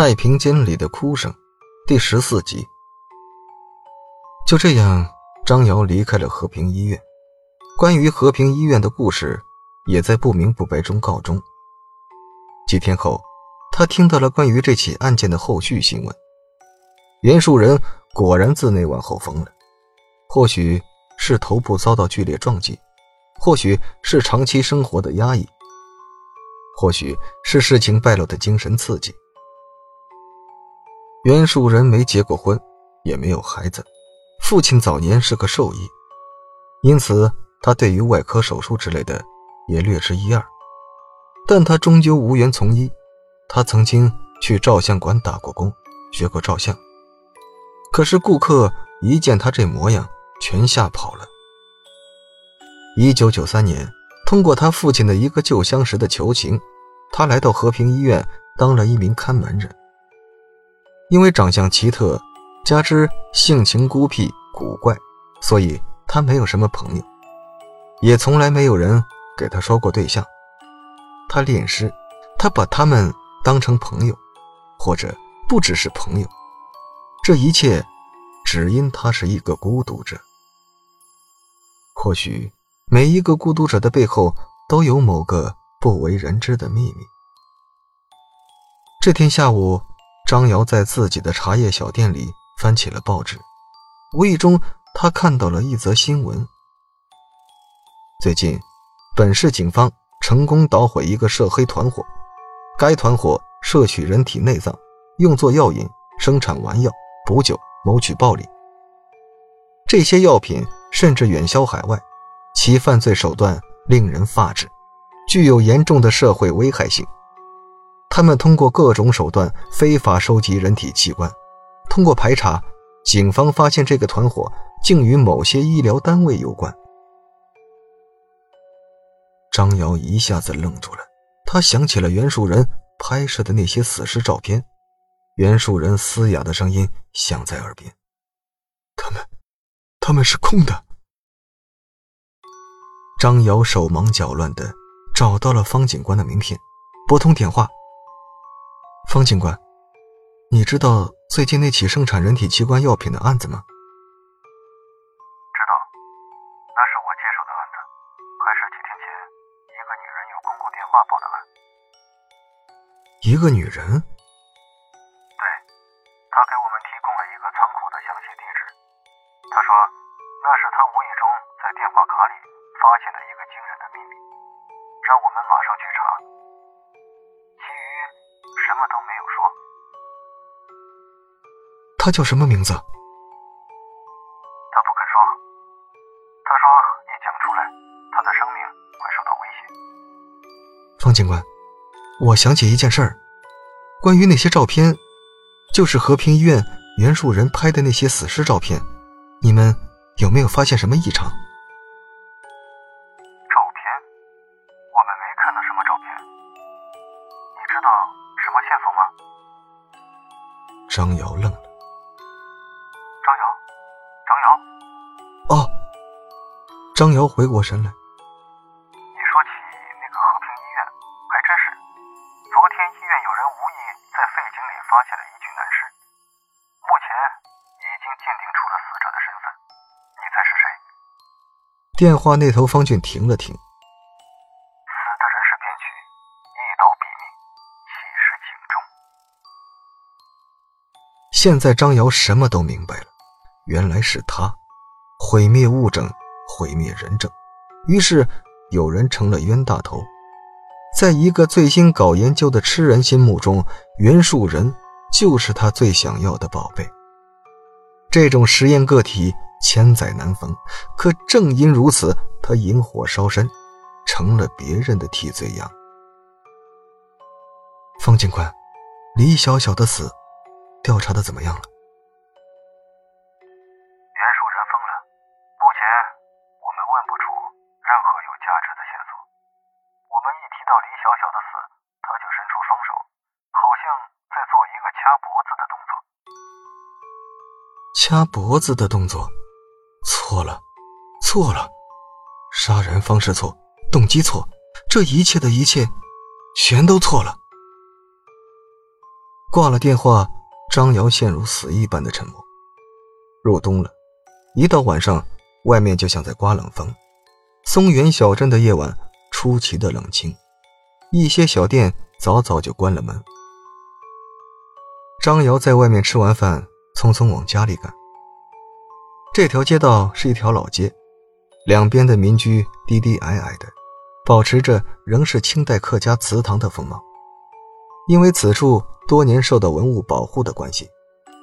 太平间里的哭声，第十四集。就这样，张瑶离开了和平医院。关于和平医院的故事，也在不明不白中告终。几天后，他听到了关于这起案件的后续新闻：袁树人果然自那晚后疯了。或许是头部遭到剧烈撞击，或许是长期生活的压抑，或许是事情败露的精神刺激。袁树人没结过婚，也没有孩子，父亲早年是个兽医，因此他对于外科手术之类的也略知一二。但他终究无缘从医，他曾经去照相馆打过工，学过照相。可是顾客一见他这模样，全吓跑了。一九九三年，通过他父亲的一个旧相识的求情，他来到和平医院当了一名看门人。因为长相奇特，加之性情孤僻古怪，所以他没有什么朋友，也从来没有人给他说过对象。他恋尸，他把他们当成朋友，或者不只是朋友。这一切，只因他是一个孤独者。或许每一个孤独者的背后，都有某个不为人知的秘密。这天下午。张瑶在自己的茶叶小店里翻起了报纸，无意中他看到了一则新闻：最近，本市警方成功捣毁一个涉黑团伙，该团伙摄取人体内脏，用作药引，生产丸药、补酒，谋取暴利。这些药品甚至远销海外，其犯罪手段令人发指，具有严重的社会危害性。他们通过各种手段非法收集人体器官，通过排查，警方发现这个团伙竟与某些医疗单位有关。张瑶一下子愣住了，他想起了袁树人拍摄的那些死尸照片，袁树人嘶哑的声音响在耳边：“他们，他们是空的。”张瑶手忙脚乱的找到了方警官的名片，拨通电话。方警官，你知道最近那起生产人体器官药品的案子吗？知道，那是我接手的案子，还是几天前一个女人有公共电话报的案。一个女人？对，她给我们提供了一个仓库的详细地址。她说，那是她无意中在电话卡里发现的一个惊人的秘密，让我们马上去查。他叫什么名字？他不肯说。他说一讲出来，他的生命会受到威胁。方警官，我想起一件事儿，关于那些照片，就是和平医院袁树人拍的那些死尸照片，你们有没有发现什么异常？照片？我们没看到什么照片。你知道？什么线索吗？张瑶愣了。张瑶回过神来。你说起那个和平医院，还真是。昨天医院有人无意在废井里发现了一具男尸，目前已经鉴定出了死者的身份。你猜是谁？电话那头，方俊停了停。现在张瑶什么都明白了，原来是他毁灭物证，毁灭人证，于是有人成了冤大头。在一个最新搞研究的痴人心目中，袁树人就是他最想要的宝贝。这种实验个体千载难逢，可正因如此，他引火烧身，成了别人的替罪羊。方警官，李小小的死。调查的怎么样了？掐脖子的动作，错了，错了，杀人方式错，动机错，这一切的一切，全都错了。挂了电话，张瑶陷入死一般的沉默。入冬了，一到晚上，外面就像在刮冷风。松原小镇的夜晚出奇的冷清，一些小店早早就关了门。张瑶在外面吃完饭，匆匆往家里赶。这条街道是一条老街，两边的民居低低矮矮的，保持着仍是清代客家祠堂的风貌。因为此处多年受到文物保护的关系，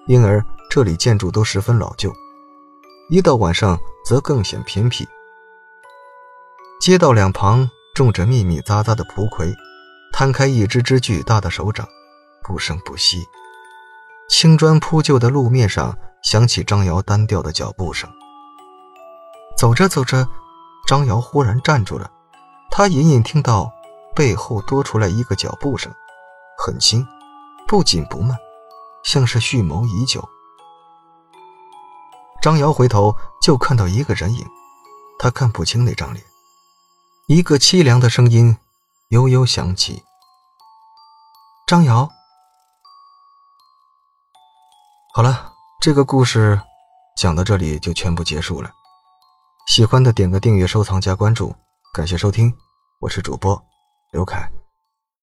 因而这里建筑都十分老旧。一到晚上，则更显偏僻。街道两旁种着密密匝匝的蒲葵，摊开一只只巨大的手掌，不声不息。青砖铺就的路面上响起张瑶单调的脚步声。走着走着，张瑶忽然站住了，他隐隐听到背后多出来一个脚步声。很轻，不紧不慢，像是蓄谋已久。张瑶回头就看到一个人影，他看不清那张脸。一个凄凉的声音悠悠响起：“张瑶。”好了，这个故事讲到这里就全部结束了。喜欢的点个订阅、收藏、加关注，感谢收听，我是主播刘凯。